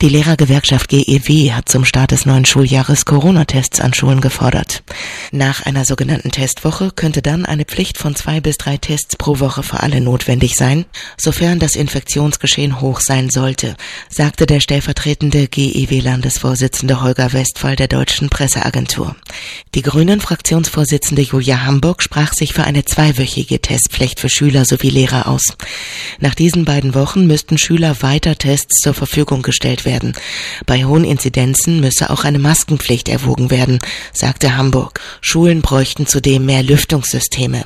Die Lehrergewerkschaft GEW hat zum Start des neuen Schuljahres Corona-Tests an Schulen gefordert. Nach einer sogenannten Testwoche könnte dann eine Pflicht von zwei bis drei Tests pro Woche für alle notwendig sein, sofern das Infektionsgeschehen hoch sein sollte, sagte der stellvertretende GEW-Landesvorsitzende Holger Westphal der Deutschen Presseagentur. Die Grünen-Fraktionsvorsitzende Julia Hamburg sprach sich für eine zweiwöchige Testpflicht für Schüler sowie Lehrer aus. Nach diesen beiden Wochen müssten Schüler weiter Tests zur Verfügung gestellt werden. Bei hohen Inzidenzen müsse auch eine Maskenpflicht erwogen werden, sagte Hamburg. Schulen bräuchten zudem mehr Lüftungssysteme.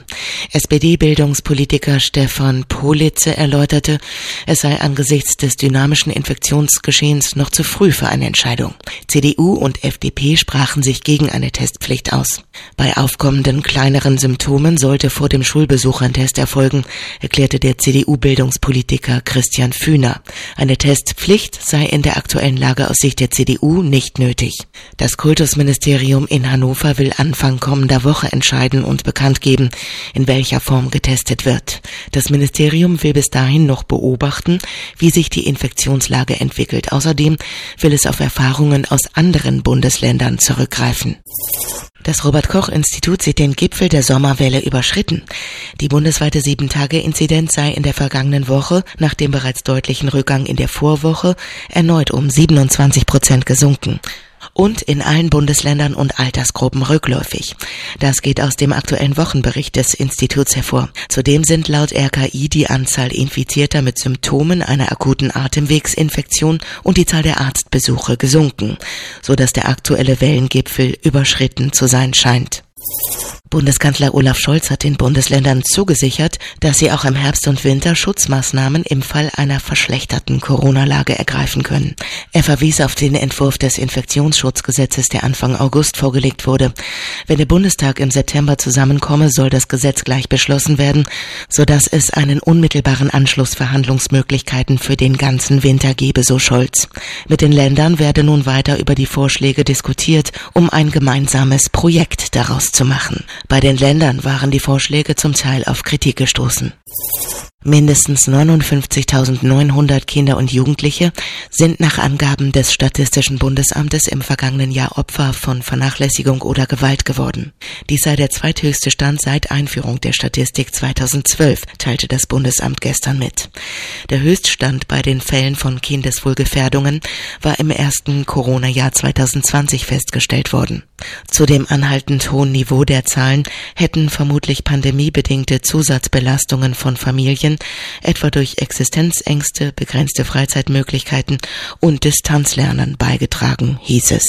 SPD-Bildungspolitiker Stefan Politze erläuterte, es sei angesichts des dynamischen Infektionsgeschehens noch zu früh für eine Entscheidung. CDU und FDP sprachen sich gegen eine Testpflicht aus. Bei aufkommenden kleineren Symptomen sollte vor dem Schulbesuch ein Test erfolgen, erklärte der CDU-Bildungspolitiker Christian Fühner. Eine Testpflicht sei in der aktuellen Lage aus Sicht der CDU nicht nötig. Das Kultusministerium in Hannover will Anfang kommender Woche entscheiden und bekannt geben, in welcher Form getestet wird. Das Ministerium will bis dahin noch beobachten, wie sich die Infektionslage entwickelt. Außerdem will es auf Erfahrungen aus anderen Bundesländern zurückgreifen. Das Robert Koch Institut sieht den Gipfel der Sommerwelle überschritten. Die bundesweite Sieben-Tage-Inzidenz sei in der vergangenen Woche nach dem bereits deutlichen Rückgang in der Vorwoche erneut um 27 Prozent gesunken und in allen Bundesländern und Altersgruppen rückläufig. Das geht aus dem aktuellen Wochenbericht des Instituts hervor. Zudem sind laut RKI die Anzahl Infizierter mit Symptomen einer akuten Atemwegsinfektion und die Zahl der Arztbesuche gesunken, so dass der aktuelle Wellengipfel überschritten zu sein scheint. Bundeskanzler Olaf Scholz hat den Bundesländern zugesichert, dass sie auch im Herbst und Winter Schutzmaßnahmen im Fall einer verschlechterten Corona-Lage ergreifen können. Er verwies auf den Entwurf des Infektionsschutzgesetzes, der Anfang August vorgelegt wurde. Wenn der Bundestag im September zusammenkomme, soll das Gesetz gleich beschlossen werden, sodass es einen unmittelbaren Anschluss Verhandlungsmöglichkeiten für den ganzen Winter gebe, so Scholz. Mit den Ländern werde nun weiter über die Vorschläge diskutiert, um ein gemeinsames Projekt daraus zu machen. Bei den Ländern waren die Vorschläge zum Teil auf Kritik gestoßen. Mindestens 59.900 Kinder und Jugendliche sind nach Angaben des Statistischen Bundesamtes im vergangenen Jahr Opfer von Vernachlässigung oder Gewalt geworden. Dies sei der zweithöchste Stand seit Einführung der Statistik 2012, teilte das Bundesamt gestern mit. Der Höchststand bei den Fällen von Kindeswohlgefährdungen war im ersten Corona-Jahr 2020 festgestellt worden. Zu dem anhaltend hohen Niveau der Zahlen hätten vermutlich pandemiebedingte Zusatzbelastungen von Familien etwa durch Existenzängste, begrenzte Freizeitmöglichkeiten und Distanzlernen beigetragen, hieß es.